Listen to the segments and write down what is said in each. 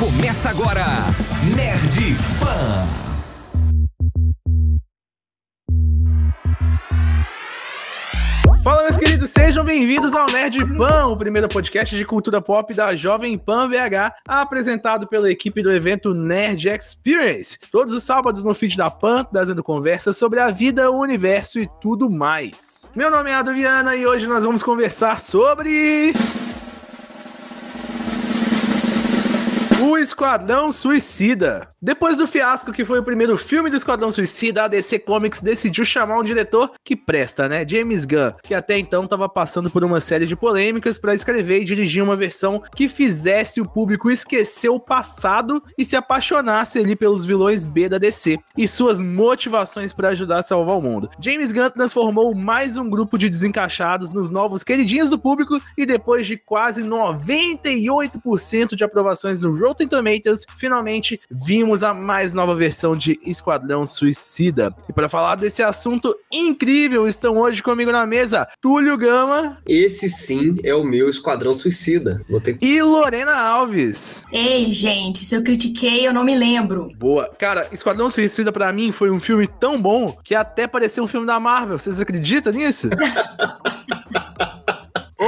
Começa agora, Nerd Pan. Fala, meus queridos, sejam bem-vindos ao Nerd Pan, o primeiro podcast de cultura pop da Jovem Pan BH, apresentado pela equipe do evento Nerd Experience. Todos os sábados no feed da Pan, trazendo conversas sobre a vida, o universo e tudo mais. Meu nome é Adriana e hoje nós vamos conversar sobre. Esquadrão Suicida. Depois do fiasco que foi o primeiro filme do Esquadrão Suicida, a DC Comics decidiu chamar um diretor que presta, né? James Gunn, que até então estava passando por uma série de polêmicas para escrever e dirigir uma versão que fizesse o público esquecer o passado e se apaixonasse ali pelos vilões B da DC e suas motivações para ajudar a salvar o mundo. James Gunn transformou mais um grupo de desencaixados nos novos queridinhos do público e depois de quase 98% de aprovações no Rotten Tomatoes, finalmente vimos a mais nova versão de Esquadrão Suicida. E para falar desse assunto incrível, estão hoje comigo na mesa Túlio Gama. Esse sim é o meu Esquadrão Suicida. Ter... E Lorena Alves. Ei, gente, se eu critiquei, eu não me lembro. Boa. Cara, Esquadrão Suicida para mim foi um filme tão bom que até pareceu um filme da Marvel. Vocês acreditam nisso?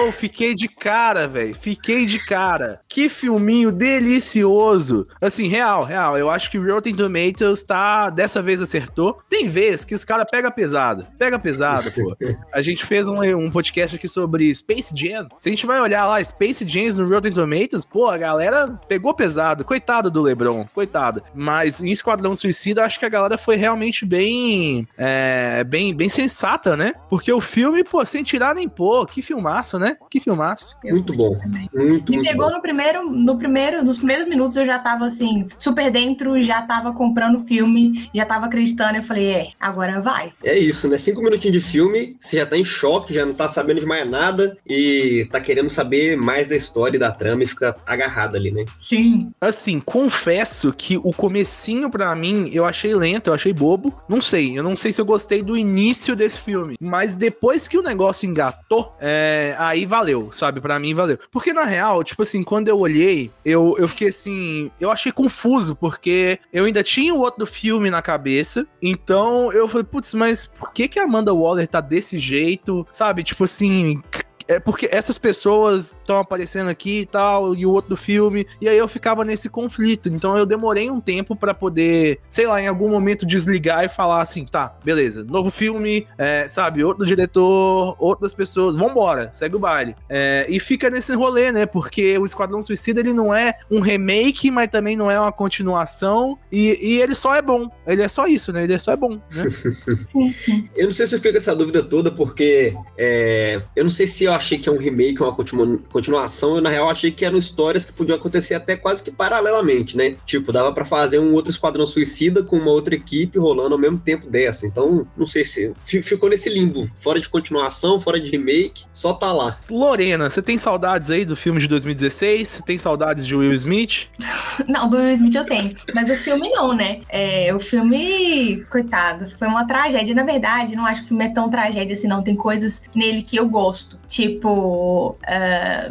Oh, fiquei de cara, velho. Fiquei de cara. Que filminho delicioso. Assim, real, real. Eu acho que Rotten Tomatoes tá. Dessa vez acertou. Tem vezes que os caras pega pesado. Pega pesado, pô. A gente fez um, um podcast aqui sobre Space Jam. Se a gente vai olhar lá, Space Jams no Rotten Tomatoes, pô, a galera pegou pesado. Coitado do LeBron, coitado. Mas em Esquadrão Suicida, acho que a galera foi realmente bem. É, bem, bem sensata, né? Porque o filme, pô, sem tirar nem pô, que filmaço, né? Que filmaço. Muito bom. Muito, Me muito pegou bom. no primeiro, no primeiro, nos primeiros minutos eu já tava assim, super dentro, já tava comprando o filme, já tava acreditando. Eu falei, é, agora vai. É isso, né? Cinco minutinhos de filme, você já tá em choque, já não tá sabendo de mais nada e tá querendo saber mais da história e da trama e fica agarrado ali, né? Sim. Assim, confesso que o comecinho pra mim eu achei lento, eu achei bobo. Não sei, eu não sei se eu gostei do início desse filme, mas depois que o negócio engatou, é, aí valeu, sabe? Pra mim valeu. Porque na real, tipo assim, quando eu olhei, eu, eu fiquei assim, eu achei confuso, porque eu ainda tinha o outro filme na cabeça, então eu falei, putz, mas por que que a Amanda Waller tá desse jeito, sabe? Tipo assim, é porque essas pessoas estão aparecendo aqui e tal, e o outro do filme, e aí eu ficava nesse conflito. Então eu demorei um tempo para poder, sei lá, em algum momento desligar e falar assim: tá, beleza, novo filme, é, sabe, outro diretor, outras pessoas, vambora, segue o baile. É, e fica nesse rolê, né? Porque o Esquadrão Suicida ele não é um remake, mas também não é uma continuação, e, e ele só é bom. Ele é só isso, né? Ele é só é bom, né? Sim, sim. Eu não sei se eu fiquei com essa dúvida toda, porque é, eu não sei se eu achei que é um remake ou uma continu- continuação, eu na real achei que eram histórias que podiam acontecer até quase que paralelamente, né? Tipo, dava pra fazer um outro Esquadrão Suicida com uma outra equipe rolando ao mesmo tempo dessa. Então, não sei se fi- ficou nesse limbo, fora de continuação, fora de remake, só tá lá. Lorena, você tem saudades aí do filme de 2016? Você tem saudades de Will Smith? Não, do Will Smith eu tenho. Mas o filme não, né? É, o filme, coitado, foi uma tragédia. Na verdade, não acho que o filme é tão tragédia assim, não. Tem coisas nele que eu gosto. Tipo. ah,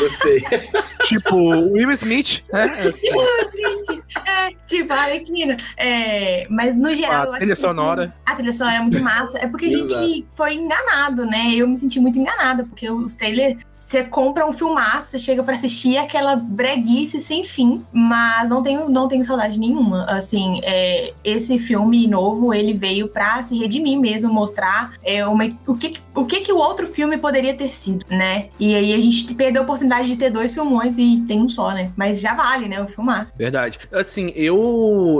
Gostei. tipo, Will Smith, né? Assim, gente, é, tipo, a Arlequina. É, mas no geral. a trilha sonora. A trilha sonora é muito massa. É porque a gente foi enganado, né? Eu me senti muito enganada, porque os trailers, você compra um filmaço, você chega pra assistir aquela breguice sem fim, mas não tenho, não tenho saudade nenhuma. Assim, é, esse filme novo, ele veio pra se redimir mesmo, mostrar é, uma, o, que, o que que o outro filme poderia ter sido, né? E aí a gente perdeu a oportunidade de ter dois filmões e tem um só, né? Mas já vale, né? O filmaço. Verdade. Assim, eu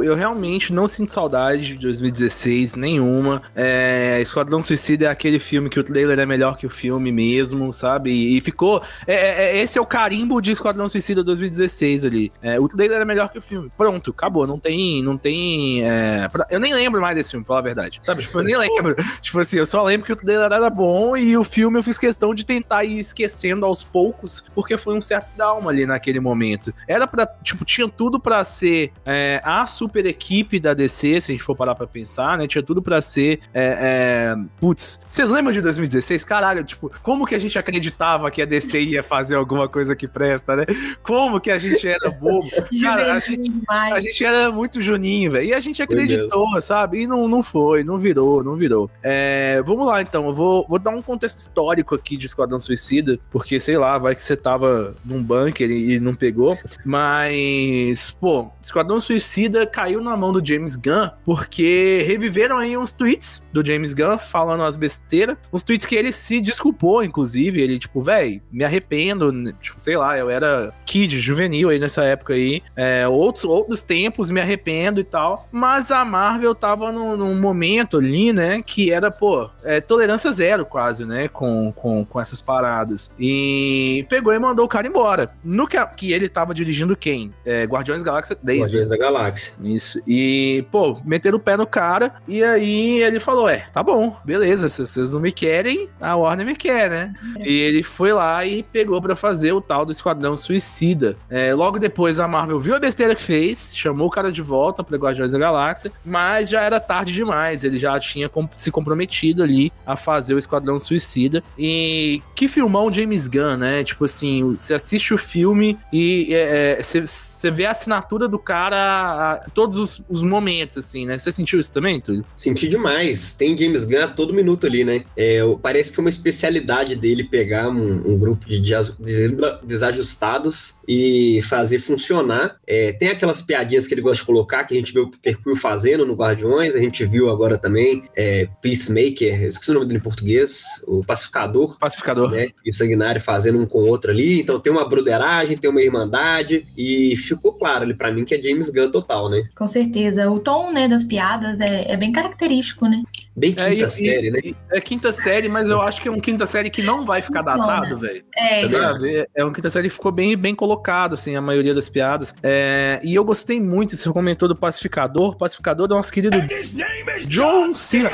eu realmente não sinto saudade de 2016 nenhuma. É, Esquadrão Suicida é aquele filme que o trailer é melhor que o filme mesmo, sabe? E, e ficou. é- é- é- esse é o carimbo de Esquadrão Suicida 2016 ali. É, o trailer é melhor que o filme. Pronto, acabou. Não tem. Não tem. é, pra- eu nem lembro mais desse filme, pra falar a verdade. Sabe? Tipo, eu nem lembro. tipo assim, eu só lembro que o trailer era bom e o filme eu fiz questão de tentar ir esquecendo aos poucos, porque foi um certo trauma ali naquele momento. Era pra. Tipo, tinha tudo pra ser. é, é, a super equipe da DC, se a gente for parar pra pensar, né? Tinha tudo pra ser. É, é, putz, vocês lembram de 2016? Caralho, tipo, como que a gente acreditava que a DC ia fazer alguma coisa que presta, né? Como que a gente era bobo? Cara, a gente, a gente era muito juninho, velho. E a gente acreditou, sabe? E não, não foi, não virou, não virou. É, vamos lá, então. Eu vou, vou dar um contexto histórico aqui de Esquadrão Suicida, porque, sei lá, vai que você tava num bunker e, e não pegou. Mas, pô, Esquadrão Suicida caiu na mão do James Gunn porque reviveram aí uns tweets do James Gunn falando as besteiras. Uns tweets que ele se desculpou, inclusive. Ele, tipo, velho, me arrependo. Tipo, sei lá, eu era kid, juvenil aí nessa época aí. É, outros, outros tempos, me arrependo e tal. Mas a Marvel tava num, num momento ali, né, que era, pô, é, tolerância zero quase, né, com, com, com essas paradas. E pegou e mandou o cara embora. No que, que ele tava dirigindo quem? É, Guardiões Galáxia 3. Guardiões da Galáxia. Isso. E, pô, meteram o pé no cara. E aí ele falou: É, tá bom, beleza. Se vocês não me querem, a Warner me quer, né? E ele foi lá e pegou para fazer o tal do Esquadrão Suicida. É, logo depois a Marvel viu a besteira que fez, chamou o cara de volta pra Guardiões da Galáxia, mas já era tarde demais. Ele já tinha se comprometido ali a fazer o Esquadrão Suicida. E que filmão James Gunn, né? Tipo assim, você assiste o filme e é, é, você vê a assinatura do cara a, todos os, os, momentos, assim, né? Você sentiu isso também, Túlio? Senti demais. Tem James Gunn a todo minuto ali, né? É, parece que é uma especialidade dele pegar um, um grupo de desajustados e fazer funcionar. É, tem aquelas piadinhas que ele gosta de colocar, que a gente viu o Peter Quill fazendo no Guardiões, a gente viu agora também é, Peacemaker, esqueci o nome dele em português, o Pacificador. Pacificador. Né? E o Sanguinário fazendo um com o outro ali. Então tem uma broderagem, tem uma irmandade, e ficou claro ali para mim que é James Gunn total, né? Com certeza. O tom né, das piadas é, é bem característico, né? Bem é, quinta é, série, e, né? É quinta série, mas eu acho que é um quinta série que não vai ficar datado, velho. É, tá é, é um quinta série que ficou bem, bem colocado, assim, a maioria das piadas. É, e eu gostei muito, você comentou do Pacificador. Pacificador do nosso querido John Cena.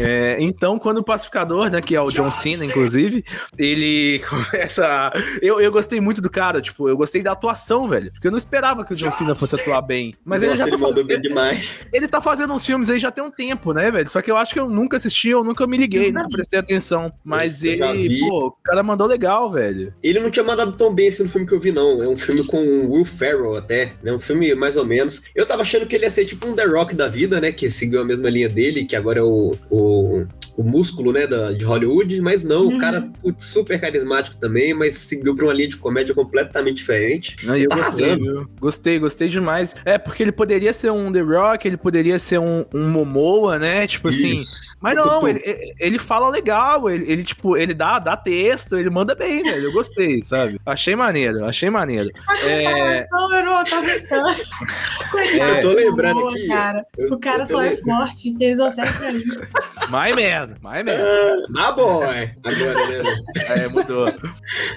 É, então, quando o pacificador, né, que é o John Cena, inclusive, ele começa. Eu, eu gostei muito do cara, tipo, eu gostei da atuação, velho. Porque eu não esperava que o John Cena fosse atuar bem. Mas Nossa, ele já ele tá fazendo... bem demais. Ele tá fazendo uns filmes aí já tem um tempo, né, velho? Só que eu acho que eu nunca assisti, eu nunca me liguei, nunca prestei atenção. Mas ele, pô, o cara mandou legal, velho. Ele não tinha mandado tão bem esse no filme que eu vi, não. É um filme com Will Ferrell até, né? Um filme mais ou menos. Eu tava achando que ele ia ser tipo um The Rock da vida, né? Que seguiu a mesma linha dele, que agora é o, o o, músculo, né, da, de Hollywood, mas não, uhum. o cara putz, super carismático também, mas seguiu pra uma linha de comédia completamente diferente. Ah, eu tá gostei, gostei, gostei demais. É, porque ele poderia ser um The Rock, ele poderia ser um, um Momoa, né, tipo assim, Isso. assim... Mas não, ele, ele fala legal, ele, ele, tipo, ele dá, dá texto, ele manda bem, velho, eu gostei, sabe? Achei maneiro, achei maneiro. é... eu não tô Eu tô lembrando aqui. Cara. Eu, o cara só é forte, eles não pra isso. My man, my man. Uh, my boy. Agora, né? É, mudou.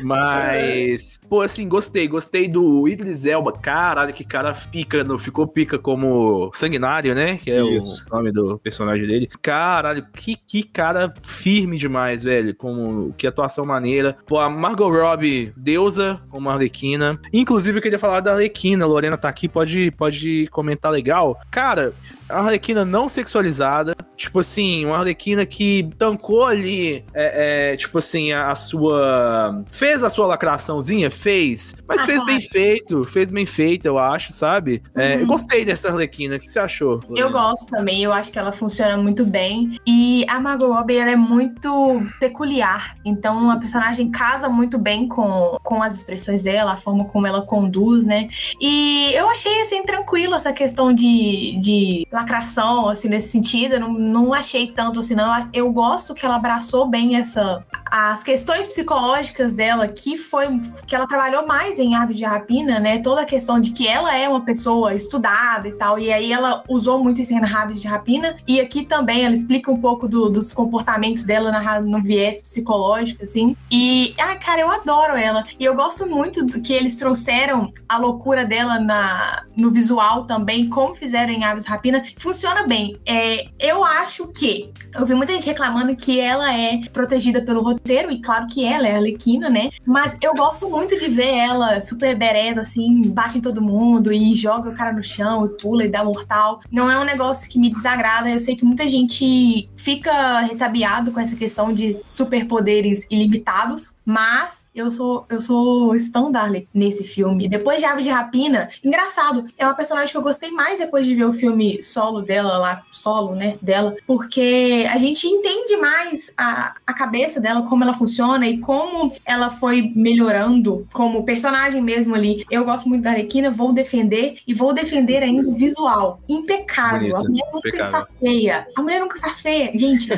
Mas, pô, assim, gostei. Gostei do Idris Elba. Caralho, que cara pica, no, ficou pica como Sanguinário, né? Que é Isso. o nome do personagem dele. Caralho, que, que cara firme demais, velho. Como, que atuação maneira. Pô, a Margot Robbie, deusa, como Arlequina. Inclusive, eu queria falar da Arlequina. A Lorena tá aqui, pode, pode comentar legal. Cara, a Arlequina não sexualizada. Tipo assim, uma Arlequina que tancou ali, é, é, tipo assim, a, a, sua. Fez a sua lacraçãozinha? Fez. Mas ah, fez bem feito. Fez bem feito, eu acho, sabe? É, uhum. gostei dessa Arlequina. O que você achou? Eu gosto também. Eu acho que ela funciona muito bem. E a Margot Robbie, ela é muito peculiar. Então, a personagem casa muito bem com, com as expressões dela, a forma como ela conduz, né? E eu achei, assim, tranquilo essa questão de, de lacração, assim, nesse sentido. Eu não, não achei tanto assim, não. Eu gosto que ela abraçou bem essa. As questões psicológicas dela, que foi. que ela trabalhou mais em Aves de Rapina, né? Toda a questão de que ela é uma pessoa estudada e tal. E aí ela usou muito isso em Aves de Rapina. E aqui também ela explica um pouco do, dos comportamentos dela na, no viés psicológico, assim. E, ah, cara, eu adoro ela. E eu gosto muito do que eles trouxeram a loucura dela na, no visual também, como fizeram em Aves de Rapina funciona bem. É, eu acho que. Eu vi muita gente reclamando que ela é protegida pelo roteiro, e claro que ela é a Arlequina, né? Mas eu gosto muito de ver ela super bereza, assim, bate em todo mundo e joga o cara no chão e pula e dá mortal. Não é um negócio que me desagrada. Eu sei que muita gente fica ressabiado com essa questão de superpoderes ilimitados, mas eu sou eu sou Stan Darley nesse filme. Depois de Aves de Rapina, engraçado, é uma personagem que eu gostei mais depois de ver o filme solo dela lá, solo, né, dela, porque a gente entende mais a, a cabeça dela, como ela funciona e como ela foi melhorando como personagem mesmo ali. Eu gosto muito da Arlequina, vou defender e vou defender ainda o visual. Impecável. Bonito, a mulher nunca impecável. está feia. A mulher nunca está feia. Gente,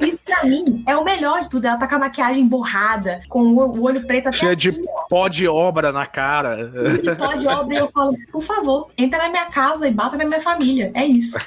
isso pra mim é o melhor de tudo. Ela tá com a maquiagem borrada, com o olho preto até Cheia de aqui. Pó de obra na cara. E pode obra e eu falo, por favor, entra na minha casa e bata na minha família. É isso.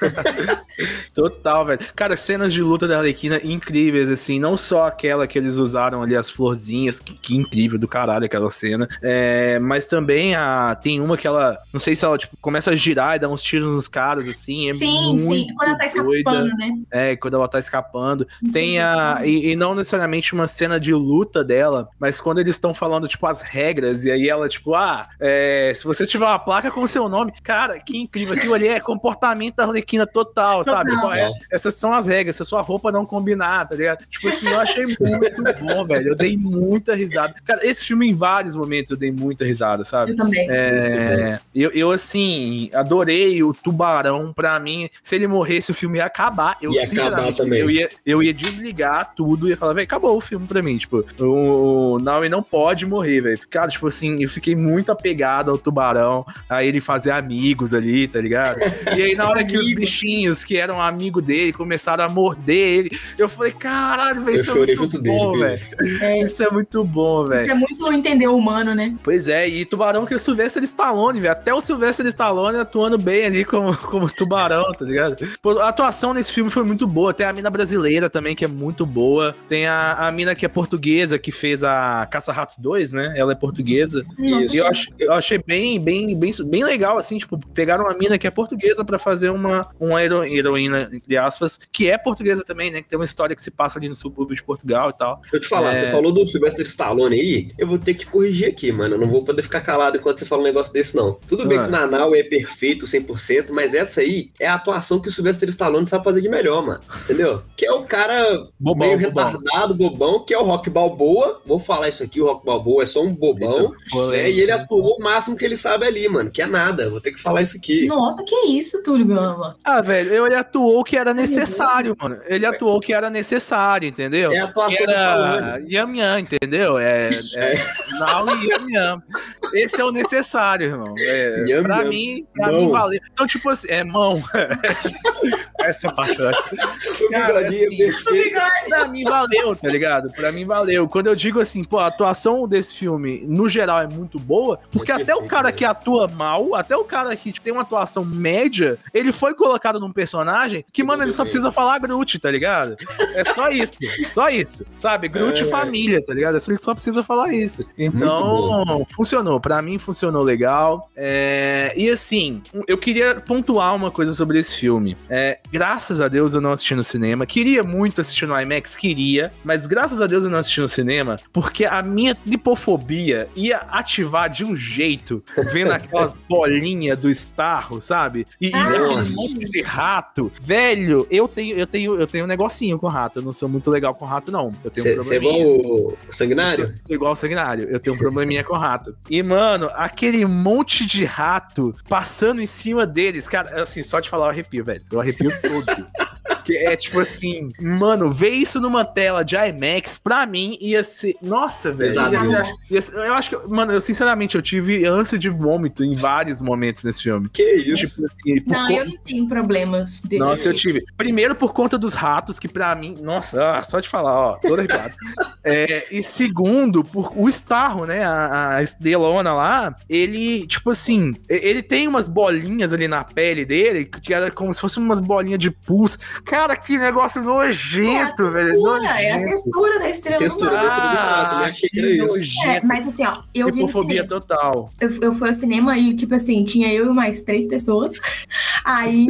Total, velho. Cara, cenas de luta da Arlequina incríveis, assim. Não só aquela que eles usaram ali, as florzinhas, que, que incrível do caralho aquela cena. É, mas também a, tem uma que ela, não sei se ela, tipo, começa a girar e dá uns tiros nos caras, assim. É sim, sim. muito Quando ela tá escapando, doida. né? É, quando ela tá escapando. Sei Tem a. E, e não necessariamente uma cena de luta dela, mas quando eles estão falando, tipo, as regras, e aí ela, tipo, ah, é, se você tiver uma placa com o seu nome, cara, que incrível. Aquilo ali é comportamento da Arlequina total, sabe? Qual é? Essas são as regras, se a sua roupa não combinar, tá ligado? Tipo assim, eu achei muito bom, velho. Eu dei muita risada. Cara, esse filme, em vários momentos, eu dei muita risada, sabe? Eu também. É, eu, eu, assim, adorei o Tubarão. Pra mim, se ele morresse, o filme ia acabar. Eu, Ia acabar também. Eu, ia, eu ia desligar tudo e ia falar, velho, acabou o filme pra mim. Tipo, o, o Naui não pode morrer, velho. Cara, tipo assim, eu fiquei muito apegado ao Tubarão, a ele fazer amigos ali, tá ligado? E aí, na hora que os bichinhos que eram amigo dele começaram a morder ele, eu falei, caralho, velho, isso é muito bom, velho. É, Isso é muito bom, velho. isso é muito entender o humano, né? Pois é, e Tubarão que é o Sylvester Stallone, velho. Até o Sylvester Stallone atuando bem ali como, como Tubarão, tá ligado? A atuação nesse filme foi muito boa. Tem a mina brasileira também, que é muito boa. Tem a, a mina que é portuguesa, que fez a Caça-Ratos 2, né? Ela é portuguesa. Isso. E eu, ach- eu achei bem, bem, bem, bem legal, assim, tipo, pegaram uma mina que é portuguesa pra fazer uma, uma hero- heroína, entre aspas, que é portuguesa também, né? Que tem uma história que se passa ali no subúrbio de Portugal e tal. Deixa eu te falar, É. você falou do Sylvester Stallone aí, eu vou ter que corrigir aqui, mano. Eu não vou poder ficar calado enquanto você fala um negócio desse, não. Tudo bem Ah. que o Nanau é perfeito 100%, mas essa aí é a atuação que o Sylvester Stallone sabe fazer de melhor, mano. Entendeu? Que é o cara Bobão, meio bobão. retardado, bobão, que é o Rock Balboa. Vou falar isso aqui, o Rock Balboa é só um bobão. Polêmica. né? E ele atuou o máximo que ele sabe ali, mano. Que é nada. Vou ter que falar isso aqui. Nossa, que isso, Túlio Gama. Ah, velho, ele atuou o que era necessário, mano. Ele atuou o que era necessário, entendeu? É a atuação Que era Yam Yam, entendeu? É, é Now e Yam Yam. Esse é o necessário, irmão. É, Yam pra Yam. mim, pra Mão. mim valeu. Então, tipo assim, é mão. Essa parte acho. O Cara, assim. Pra mim valeu, tá ligado? Pra mim valeu. Quando eu digo assim, pô, a atuação desse filme, no geral, é muito boa, porque É até o cara que atua mal, até o cara que tipo, tem uma atuação média, ele foi colocado num personagem que, mano, ele só precisa falar Groot, tá ligado? É só isso, só isso, sabe? Groot É. família, tá ligado? Ele só precisa falar isso. Então, funcionou. Pra mim, funcionou legal. É, E assim, eu queria pontuar uma coisa sobre esse filme. É, graças a Deus eu não assisti no cinema. Queria muito assistir no IMAX, queria, mas graças a Deus eu não assisti no cinema, porque a minha lipofobia ia ativar de um jeito, vendo aquelas bolinhas do Starro, sabe? E, e aquele Nossa. monte de rato. Velho, eu tenho, eu tenho, eu tenho um negocinho com rato. Eu não sou muito legal com rato, não. Eu tenho um Você é probleminha. igual o o Sanguinário? Eu sou igual o sanguinário. Eu tenho um probleminha com rato. E, mano, aquele monte de rato passando em cima deles, cara, assim, só te falar, eu arrepio, velho. Eu arrepio todo. Que é tipo assim, mano, ver isso numa tela de IMAX, pra mim, ia ser. Nossa, velho. Eu acho que, mano, eu sinceramente, eu tive ânsia de vômito em vários momentos nesse filme. Que isso? Tipo assim, Não, co- eu não tenho problemas desse nossa, eu tive. Primeiro por conta dos ratos, que pra mim. Nossa, ah, só de falar, ó, todo arrepiado. é, e segundo, por o Starro, né? A, a Estelona lá, ele, tipo assim, ele tem umas bolinhas ali na pele dele, que era como se fossem umas bolinhas de pus. Cara, que negócio nojento, é a velho. textura, é a nojento. textura da estrela Textura do mar. estrela do mar, também achei que era isso. nojento. É, mas assim, ó, eu Hipofobia total. Eu, eu fui ao cinema e, tipo assim, tinha eu e mais três pessoas. Aí,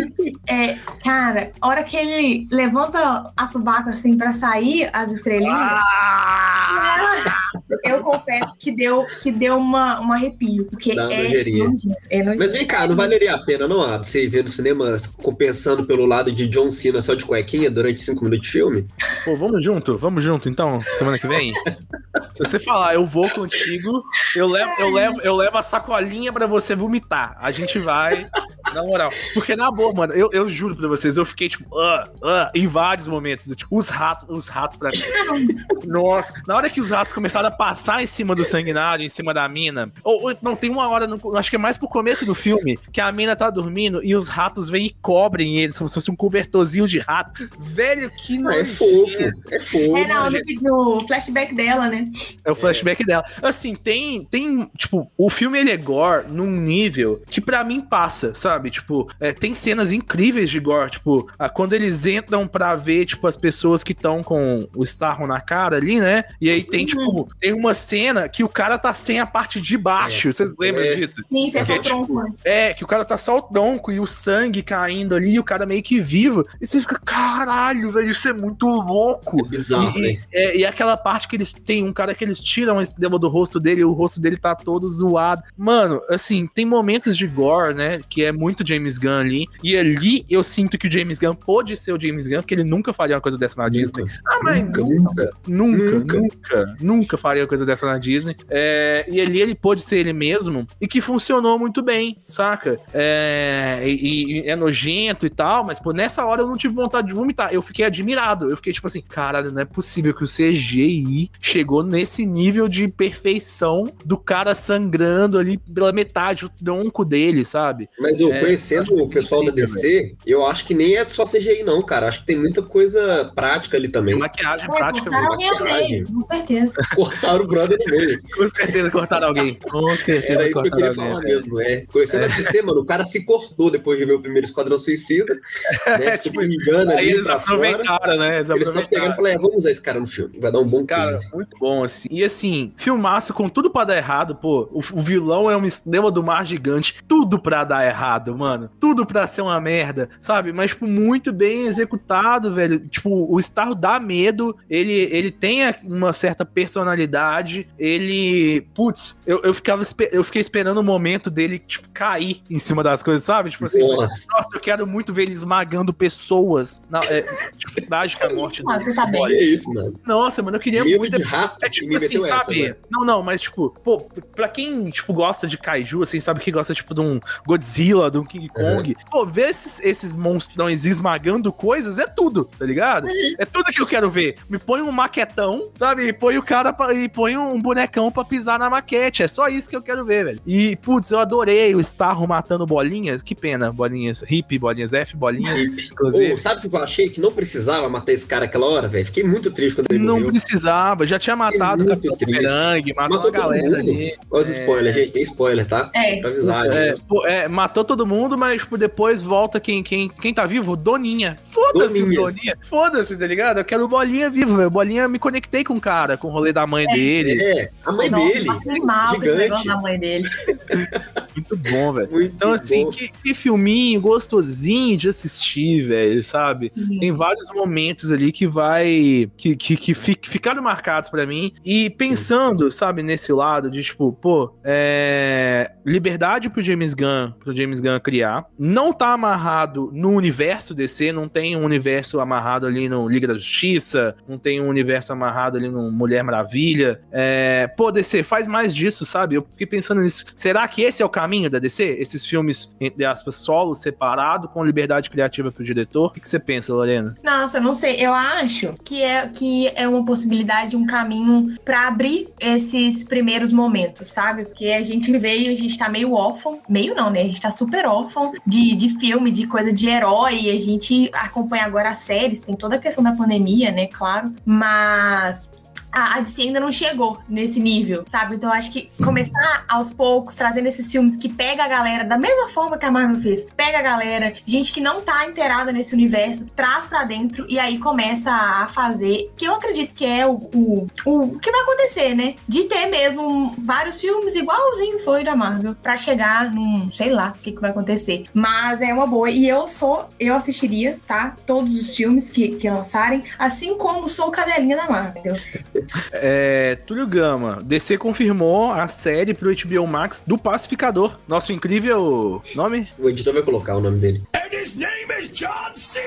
é, cara, a hora que ele levanta a subaca assim pra sair as estrelinhas, Ah! Eu confesso que deu, que deu uma, um arrepio. Porque uma é nojento, é nojento. Mas vem cá, não valeria a pena, não, Ado, você ver no cinema compensando pelo lado de John Cena só de cuequinha durante cinco minutos de filme? Pô, vamos junto, vamos junto então, semana que vem. Se você falar, eu vou contigo, eu levo, eu levo, eu levo a sacolinha pra você vomitar. A gente vai, na moral. Porque na boa, mano, eu, eu juro pra vocês, eu fiquei tipo, ah, ah, em vários momentos. Tipo, os ratos, os ratos pra mim. Nossa, na hora que os ratos começaram a passar em cima do sanguinário, em cima da mina. Ou, ou- não, tem uma hora, no- acho que é mais pro começo do filme, que a mina tá dormindo e os ratos vêm e cobrem eles, como se fosse um cobertorzinho de rato. Velho, que Ah, é fofo, é fofo. É, não, no, no flashback dela, né? É o flashback dela. Assim, tem, tem, tipo, o filme ele é gore num nível que pra mim passa, sabe? Tipo, é, tem cenas incríveis de gore, tipo, ah, quando eles entram pra ver, tipo, as pessoas que estão com o Starro na cara ali, né? E aí tem, tipo, tem uma cena que o cara tá sem a parte de baixo. Vocês lembram É. disso? Sim, você é só tronco. né? É, que o cara tá só o tronco e o sangue caindo ali, e o cara meio que vivo. E você fica, caralho, velho, isso é muito louco. É bizarro, E, né? e, é, e aquela parte que eles tem um cara que eles tiram esse demo do rosto dele e o rosto dele tá todo zoado. Mano, assim, tem momentos de gore, né? Que é muito James Gunn ali. E ali eu sinto que o James Gunn pôde ser o James Gunn, porque ele nunca faria uma coisa dessa na Disney. Ah, mas Nunca, nunca, nunca. nunca, Nunca. nunca, nunca faria uma coisa dessa na Disney. É, e ali ele pôde ser ele mesmo e que funcionou muito bem, saca? É, e, e é nojento e tal, mas pô, nessa hora eu não tive vontade de vomitar. Eu fiquei admirado. Eu fiquei tipo assim, caralho, não é possível que o CGI chegou nesse nível de perfeição do cara sangrando ali pela metade, o tronco dele, sabe? Mas eu É, conhecendo o pessoal da DC, eu acho que nem é só CGI, não, cara. Acho que tem muita coisa prática ali também. Maquiagem É, prática. cortaram alguém com certeza. Cortaram o brother no meio. Com certeza cortaram alguém. Com certeza Era isso que eu queria falar alguém, mesmo. É. Conhecendo a DC, mano, o cara se cortou depois de ver o primeiro Esquadrão Suicida. Né? tipo tipo, engana Aí ali eles pra fora. aproveitaram, né? Eles Eles só pegaram e falaram, é, vamos usar esse cara no filme. Vai dar um bom Cara, 15. muito bom, assim. E assim, filmaço com tudo pra dar errado, pô. O, o vilão é uma estrela do mar gigante. Tudo pra dar errado, mano. Tudo pra ser uma merda, sabe? Mas, tipo, muito bem executado, velho. Tipo, o Starro dá medo. Ele, ele tem uma certa personalidade. Ele. Putz, eu, eu, ficava, eu fiquei esperando o momento dele, tipo, cair em cima das coisas, sabe? Tipo assim. Nossa. Nossa, eu quero muito ver ele esmagando pessoas. Na, é, tipo, trágica morte Ah, você tá bem. Que isso, mano. Nossa, mano, eu queria Medo muito. de rato. É tipo assim, essa, sabe? mano. não, não, mas tipo, pô, pra quem, tipo, gosta de kaiju, assim, sabe que gosta, tipo, de um Godzilla, de um King Kong, pô, ver esses, esses monstrões esmagando coisas é tudo, tá ligado? É tudo que eu quero ver. Me põe um maquetão, sabe? E põe o cara pra, e põe um bonecão pra pisar na maquete. É só isso que eu quero ver, velho. E, putz, eu adorei o Starro matando bolinhas. Que pena, bolinhas hip, bolinhas F, bolinhas, inclusive. Ô, sabe o que eu achei? Que não precisava matar esse cara aquela hora, velho. Fiquei muito triste quando ele Não morreu. precisava, já tinha matado o Capitão. Bumerangue, matou, Matou a galera ali. Olha os spoilers, gente. Tem spoiler, tá? É. Pra avisar, É, pô, é, matou todo mundo, mas tipo, depois volta quem, quem, quem tá vivo? Doninha. Foda-se, Doninha. Doninha. Foda-se, tá ligado? Eu quero o Bolinha vivo, velho. Bolinha me conectei com o cara, com o rolê da mãe dele. É, a mãe Nossa, dele. passei mal com esse gigante. negócio da mãe dele. Muito bom, velho. Então, assim, bom. que, que filminho gostosinho de assistir, velho, sabe? Sim. Tem vários momentos ali que vai. que, que, que fi- que ficaram marcados pra mim. E pensando, sabe, nesse lado de tipo, pô, é. Liberdade pro James Gunn, pro James Gunn criar. Não tá amarrado no universo DC, não tem um universo amarrado ali no Liga da Justiça, não tem um universo amarrado ali no Mulher Maravilha. É, pô, DC, faz mais disso, sabe? Eu fiquei pensando nisso. Será que esse é o caminho da DC? Esses filmes, entre aspas, solo, separado, com liberdade criativa pro diretor? O que, você pensa, Lorena? Nossa, não sei. Eu acho que é, que é uma possibilidade, um caminho pra abrir esses primeiros momentos, sabe? Porque a gente veio, a gente tá meio órfão. Meio não, né? A gente tá super órfão de, de filme, de coisa de herói. A gente acompanha agora as séries, tem toda a questão da pandemia, né? Claro. Mas a, a DC ainda não chegou nesse nível, sabe? Então acho que começar aos poucos, trazendo esses filmes que pega a galera, da mesma forma que a Marvel fez, pega a galera, gente que não tá inteirada nesse universo, traz pra dentro e aí começa a fazer, que eu acredito que é o, o, o que vai acontecer, né? De ter mesmo vários filmes igualzinho foi da Marvel, pra chegar num, sei lá, o que, que vai acontecer. Mas é uma boa. E eu sou, eu assistiria, tá? Todos os filmes que, que lançarem, assim como sou cadelinha da Marvel. É, Túlio Gama, DC confirmou a série pro HBO Max do Pacificador. Nosso incrível nome? O editor vai colocar o nome dele. And his name is John C.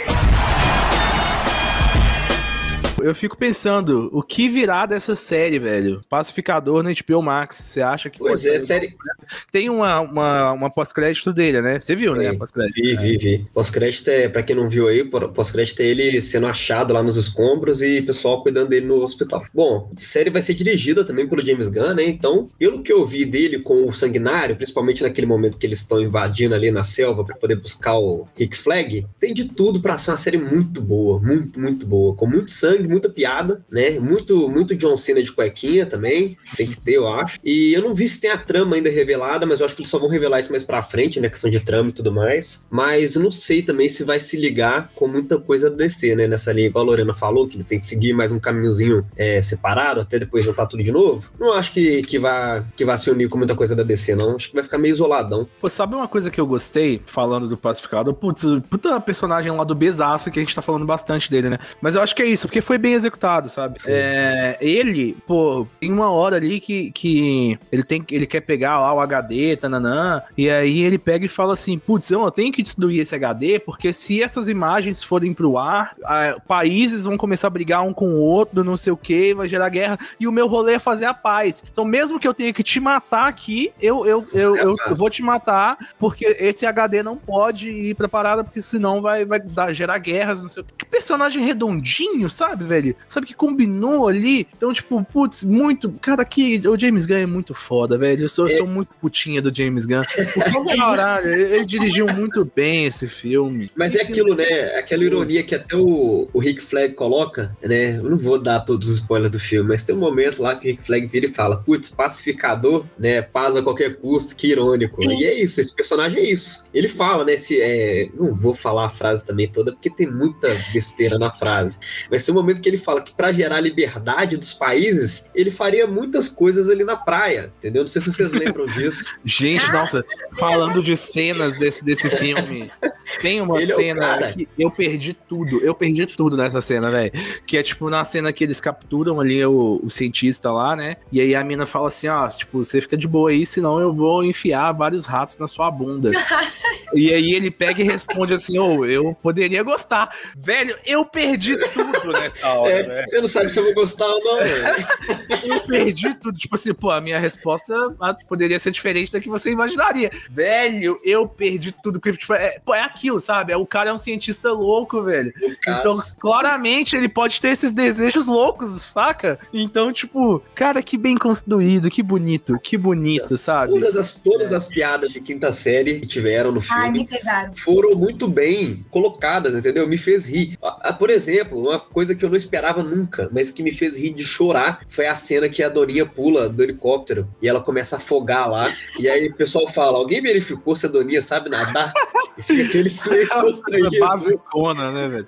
Eu fico pensando, o que virá dessa série, velho? Pacificador na HBO Max. Você acha que Pois é, série. Tem uma, uma, uma pós-crédito dele, né? Você viu, né? Pós-crédito. Vi, vi, vi. Pós-crédito é, pra quem não viu aí, pós-crédito é ele sendo achado lá nos escombros e o pessoal cuidando dele no hospital. Bom, a série vai ser dirigida também pelo James Gunn, né? Então, pelo que eu vi dele com o Sanguinário, principalmente naquele momento que eles estão invadindo ali na selva pra poder buscar o Rick Flag, tem de tudo pra ser uma série muito boa, muito, muito boa. Com muito sangue, muita piada, né? Muito, muito John Cena de cuequinha também, tem que ter, eu acho. E eu não vi se tem a trama ainda revelada, mas eu acho que eles só vão revelar isso mais pra frente, né? Questão de trama e tudo mais. Mas não sei também se vai se ligar com muita coisa do DC, né? Nessa linha, igual a Lorena falou, que eles têm que seguir mais um caminhozinho é, separado, até depois juntar tudo de novo. Não acho que, que, vá, que vá se unir com muita coisa da DC, não. Acho que vai ficar meio isoladão. Pô, sabe uma coisa que eu gostei, falando do Pacificador? Putz, puta personagem lá do Besaço, que a gente tá falando bastante dele, né? Mas eu acho que é isso, porque foi bem executado, sabe? É, ele, pô, tem uma hora ali que, que ele, tem, ele quer pegar lá o HD, tananã, e aí ele pega e fala assim, putz, eu tenho que destruir esse HD, porque se essas imagens forem pro ar, ah, países vão começar a brigar um com o outro, não sei o que, vai gerar guerra, e o meu rolê é fazer a paz. Então, mesmo que eu tenha que te matar aqui, eu, eu, eu, eu, eu vou te matar, porque esse HD não pode ir pra parada, porque senão vai, vai dar, gerar guerras, não sei o que. Que personagem redondinho, sabe, velho? Sabe que combinou ali? Então, tipo, putz, muito. Cara, que o James Gunn é muito foda, velho. Eu sou, eu sou muito putinha do James Gunn. Porque, caralho, ele, ele dirigiu muito bem esse filme. Mas é aquilo, né? Aquela ironia que até o, o Rick Flag coloca, né? Eu não vou dar todos os spoilers do filme, mas tem um momento lá que o Rick Flag vira e fala: Putz, pacificador, né? Paz a qualquer custo, que irônico. Sim. E é isso, esse personagem é isso. Ele fala, né? Se, é, não vou falar a frase também toda, porque tem muita besteira na frase. Mas tem um momento que ele fala que para gerar liberdade dos países, ele faria muitas coisas ali na praia, entendeu? Não sei se vocês lembram disso. Gente, nossa, falando de cenas desse, desse filme, tem uma Ele é cena cara. que eu perdi tudo, eu perdi tudo nessa cena, velho. Que é tipo na cena que eles capturam ali o, o cientista lá, né? E aí a mina fala assim: ó, tipo, você fica de boa aí, senão eu vou enfiar vários ratos na sua bunda. e aí ele pega e responde assim: ô, eu poderia gostar. Velho, eu perdi tudo nessa hora, É, você não sabe se eu vou gostar ou não, velho. Eu perdi tudo. Tipo assim, pô, a minha resposta ah, poderia ser diferente da que você imaginaria. Velho, eu perdi tudo. Porque, tipo, é, pô, é aquilo, sabe? É, O cara é um cientista louco, velho. Então, claramente, ele pode ter esses desejos loucos, saca? Então, tipo, cara, que bem construído, que bonito, que bonito, sabe? Todas as, todas as piadas de quinta série que tiveram no Ai, filme me pegaram. foram muito bem colocadas, entendeu? Me fez rir. Por exemplo, uma coisa que eu não esperava nunca, mas que me fez rir de chorar, foi a cena que a Doninha pula do helicóptero e ela começa a afogar lá. E aí o pessoal fala: alguém verificou se a Doninha sabe nadar? Aquele silêncio constrangido. Basicona, né, velho?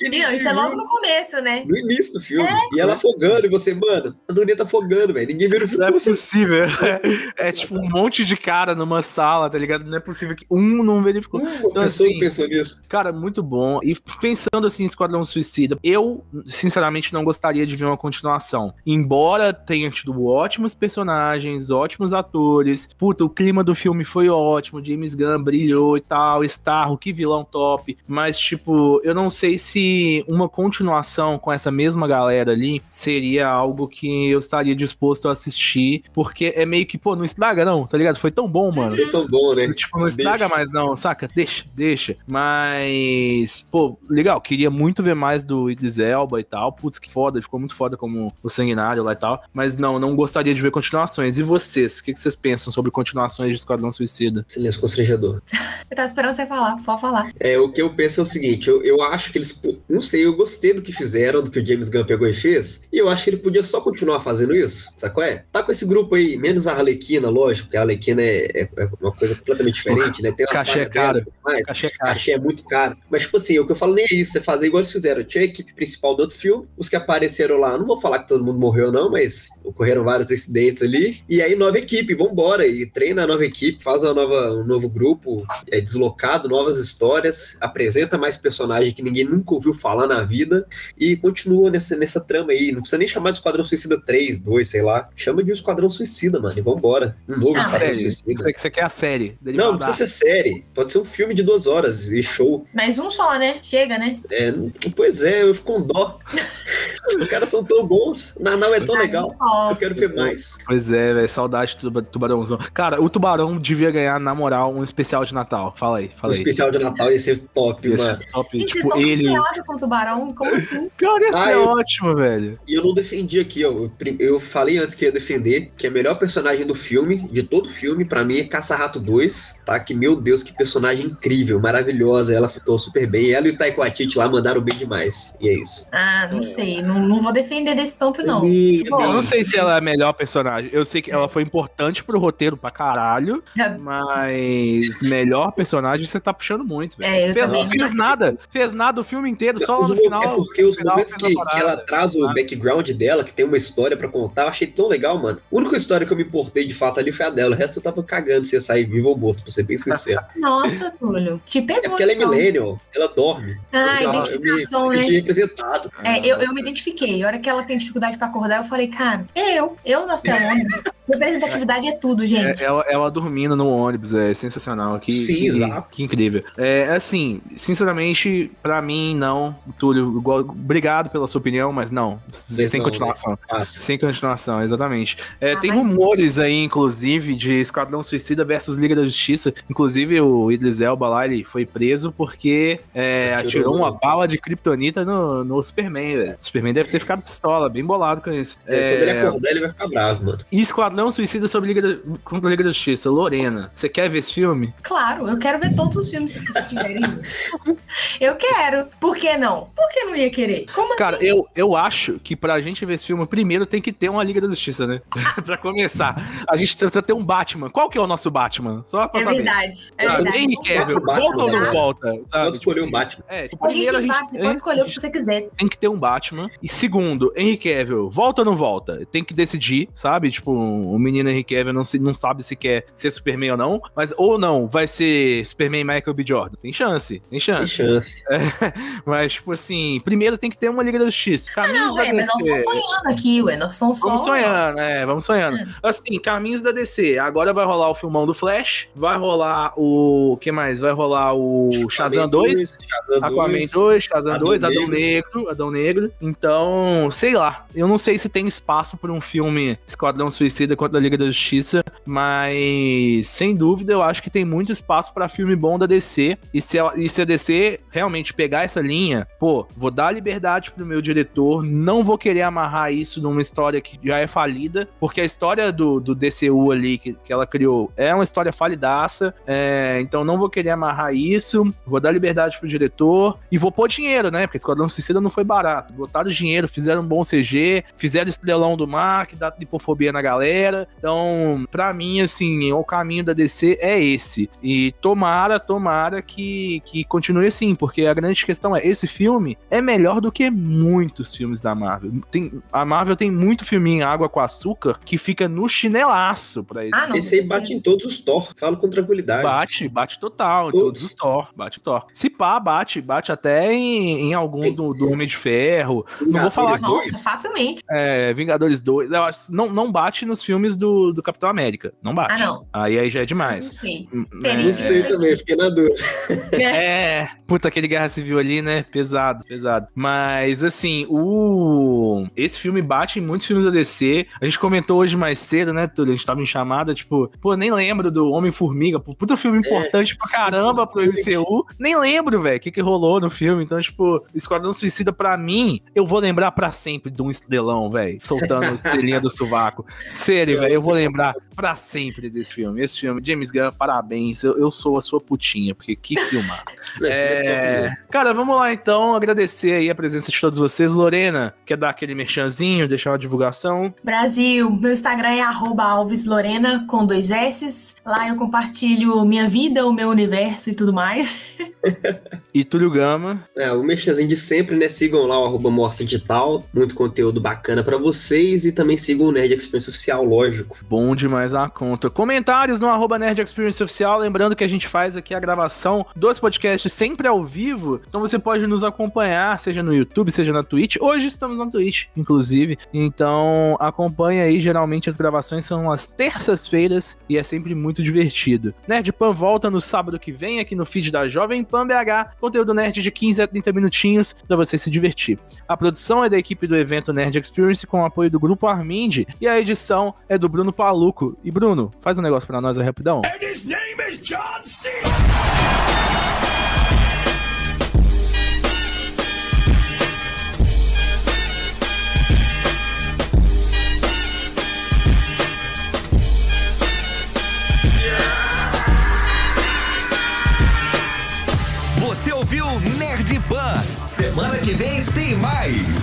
E Não, isso é logo no começo, né? No início do filme. E ela afogando, e você, mano, a Doninha tá afogando, velho. Ninguém Não é verificou. Você... possível. É, é tipo um monte de cara numa sala, tá ligado? Não é possível que um não verificou. Uma Então, pessoa assim, pensou nisso. Cara, muito bom. E pensando assim em Esquadrão Suicida, eu, sinceramente, não gostaria de ver uma continuação. Embora tenha tido ótimos personagens, ótimos atores. Puta, o clima do filme foi ótimo. James Gunn brilhou e tal. Starro, que vilão top. Mas, tipo, eu não sei se uma continuação com essa mesma galera ali seria algo que eu estaria disposto a assistir. Porque é meio que, pô, não estraga não, tá ligado? Foi tão bom, mano. Foi tão bom, né? Tipo, não estraga Deixa. mais não, saca? Deixa, deixa. Mas, pô, legal, queria muito ver mais do Idris Elba e tal. Putz, que foda, ficou muito foda como o Sanguinário lá e tal. Mas não, não gostaria de ver continuações. E vocês? O que, que vocês pensam sobre continuações de Esquadrão Suicida? Silêncio constrangedor. Eu tava esperando você falar, pode falar. É, o que eu penso é o seguinte, eu, eu acho que eles, não sei, eu gostei do que fizeram, do que o James Gunn pegou e fez, e eu acho que ele podia só continuar fazendo isso, sabe qual é? Tá com esse grupo aí, menos a Arlequina, lógico, porque a Arlequina é, é, é uma coisa completamente diferente, né? Tem uma Cachê é caro. mais, Cachê é caro. Cachê é muito caro. Mas, tipo assim, o que eu falo nem é isso, é fazer igual eles fizeram. Tinha a equipe principal do outro filme, os que apareceram lá, não vou falar que todo mundo morreu, não, mas ocorreram vários incidentes ali. E aí, nova equipe, vambora. E treina a nova equipe, faz uma nova, um novo grupo, é deslocado, novas histórias, apresenta mais personagem que ninguém nunca ouviu falar na vida e continua nessa, nessa trama aí. Não precisa nem chamar de Esquadrão Suicida 3, 2, sei lá. Chama de Esquadrão Suicida, mano. E vambora. Um novo Ah, Esquadrão Série. Suicida. Você, quer a série? Não, não precisa ser série. Pode ser um filme de duas horas e show. Mas um só, né? Chega, né? É, pois é, eu fico com dó. Os caras são tão bons. Nanau é tão Ai, legal. ó, Eu quero ver mais. Pois é, velho. Saudade do tuba- tubarãozão. Cara, o tubarão devia ganhar, na moral, um especial de Natal. Fala aí, O fala aí. especial de Natal ia ser top, Ia ser mano. top. Gente, vocês tipo, estão ele. com o tubarão? Como assim? Cara, ia ser Ah, eu- ótimo, velho. E eu não defendi aqui, ó. Eu, falei antes que ia defender que a melhor personagem do filme, de todo o filme, pra mim é Caça-Rato 2, tá? Que, meu Deus, que personagem incrível, maravilhosa. Ela ficou super bem. Ela e o Taiko Atiti lá mandaram bem demais. E é isso. Ah, não sei. Não, não vou defender desse tanto, não. Ih, Bom, Eu não sei se ela é a melhor personagem. Eu sei que ela foi importante pro roteiro pra caralho, mas melhor personagem você tá puxando muito, velho. É, eu fez, também. não fez nada. Fez nada o filme inteiro, só lá Os no final. é porque os final momentos que, parada. que ela traz o background dela, que tem uma história pra contar, eu achei tão legal, mano. A única história que eu me importei de fato ali foi a dela. O resto eu tava cagando se ia sair vivo ou morto, pra ser bem sincero. Nossa, Túlio. Te pegou. É porque ela é então. millennial, ela dorme. Ah, eu, eu me identificação, senti né? representado. É, eu, eu me identifiquei. A hora que ela tem dificuldade pra acordar, eu falei, cara, eu, eu nas telonas. Representatividade é tudo, gente. É, ela, ela dormindo no ônibus, é sensacional. Que, Sim, que, exato. Que incrível. É assim, sinceramente, pra mim, não. Túlio, igual- obrigado pela sua opinião, mas não. sem não, continuação. Passa. Sem continuação, exatamente. É, Ah, tem rumores aí, inclusive, de Esquadrão Suicida versus Liga da Justiça. Inclusive, o Idris Elba lá, ele foi preso porque é, Atirou uma bala de kryptonita no, no Superman, velho. O Superman deve ter ficado pistola, bem bolado com isso. É, Quando ele É, acordar, ele vai ficar bravo, mano. e Esquadrão Suicida sobre Liga da, contra a Liga da Justiça. Lorena, você quer ver esse filme? Claro, eu quero ver todos os filmes que tiverem. eu quero. Por que não? Por que não ia querer? Como Cara, assim? eu, eu acho que pra gente ver esse filme, primeiro tem que ter uma Liga da Justiça, né? pra começar. A gente precisa ter um Batman. Qual que é o nosso Batman? Só pra É saber. verdade. É verdade. Henry Cavill, Batman, volta ou não né? volta? Sabe? Pode escolher Tipo o Batman. assim, É, tipo, A gente primeiro tem vários, pode gente- escolher o que você quiser. tem que ter um Batman. E segundo, Henry Cavill, volta ou não volta? Tem que decidir, sabe? Tipo, o menino Henry Cavill não, se, não sabe se quer ser Superman ou não. Mas ou não, vai ser Superman Michael B. Jordan. Tem chance, tem Tem chance. chance. Mas, tipo assim, primeiro tem que ter uma Liga da Justiça. Caminhos Não, da é, mas nós DC. estamos sonhando aqui, ué. Nós somos só. Vamos sonhando, é, vamos sonhando. Hum. Assim, caminhos da DC. Agora vai rolar o filmão do Flash, vai rolar o. O que mais? Vai rolar o Shazam 2, Shazam Aquaman 2. 2, Shazam Adão 2, Adão Negro. Negro, Adão Negro. Então, sei lá. Eu não sei se tem espaço para um filme Esquadrão Suicida contra a Liga da Justiça, mas sem dúvida eu acho que tem muito espaço para filme bom da DC. E se, ela- e se a DC realmente pegar essa linha, pô, vou dar liberdade pro meu diretor, não vou querer amarrar isso numa história que já é falida, porque a história do, do DCU ali que, que ela criou é uma história falidaça, é, então não vou querer amarrar isso, vou dar liberdade pro diretor e vou pôr dinheiro, né? Porque Esquadrão Suicida não foi barato. Botaram dinheiro, fizeram um bom CG, fizeram Estrelão do Mar, que dá lipofobia na galera. Então, pra mim, assim, o caminho da DC é esse. E tomara, tomara que, que continue assim, porque a grande questão é: esse filme é melhor do que muitos filmes da Marvel. Tem, a Marvel tem muito filminho Água com Açúcar que fica no chinelaço pra esse Ah, não. Esse aí bate em todos os Thor. Falo com tranquilidade. Bate, bate total, em Todos. todos os Thor, bate Thor. Se pá, bate, bate até em, em alguns do, do Homem de Ferro, não vou falar Vingadores Nossa, 2. facilmente. é, Vingadores 2, eu acho- não, não bate nos filmes do, do Capitão América, não bate. Ah, não. Aí, aí já é Não demais. sei. Hum, Não é, sei também, fiquei na dúvida. É, puta, aquele Guerra Civil ali, né? Pesado, pesado. Mas, assim, o. Esse filme bate em muitos filmes da DC. A gente comentou hoje mais cedo, né, Túlio? A gente tava em chamada, tipo, pô, nem lembro do Homem-Formiga. Puta filme importante pra caramba pro MCU. Nem lembro, velho, o que, que rolou no filme. Então, tipo, Esquadrão Suicida, pra mim, eu vou lembrar pra sempre de um estrelão, velho, soltando a estrelinha do sovaco. dele, velho. Eu vou lembrar pra sempre desse filme. Esse filme, James Gunn, parabéns. Eu, eu sou a sua putinha, porque que filmar. é... Cara, vamos lá então. Agradecer aí a presença de todos vocês. Lorena, quer dar aquele merchanzinho, deixar uma divulgação? Brasil, meu Instagram é alveslorena com dois S. Lá eu compartilho minha vida, o meu universo e tudo mais. e Túlio Gama. É, o merchanzinho de sempre, né? Sigam lá o arroba Morsa Digital. Muito conteúdo bacana para vocês. E também sigam o Nerd Experience Oficial, lógico. Bom demais a conta. Comentários no arroba Nerd Experience Oficial. Lembrando que a gente faz aqui a gravação dos podcasts sempre ao vivo. Então você pode nos acompanhar, seja no YouTube, seja na Twitch. Hoje estamos na Twitch, inclusive. Então acompanha aí. Geralmente as gravações são às terças-feiras e é sempre muito divertido. Nerd Pan volta no sábado que vem aqui no feed da Jovem Pan BH. Conteúdo nerd de 15 a 30 minutinhos para você se divertir. A produção é da equipe do evento Nerd Experience com o apoio do grupo Armind e a edição é do Bruno Paluco. E Bruno, faz um negócio para nós aí rapidão. And his name is John C. Você ouviu Nerd Ban. Semana que vem tem mais.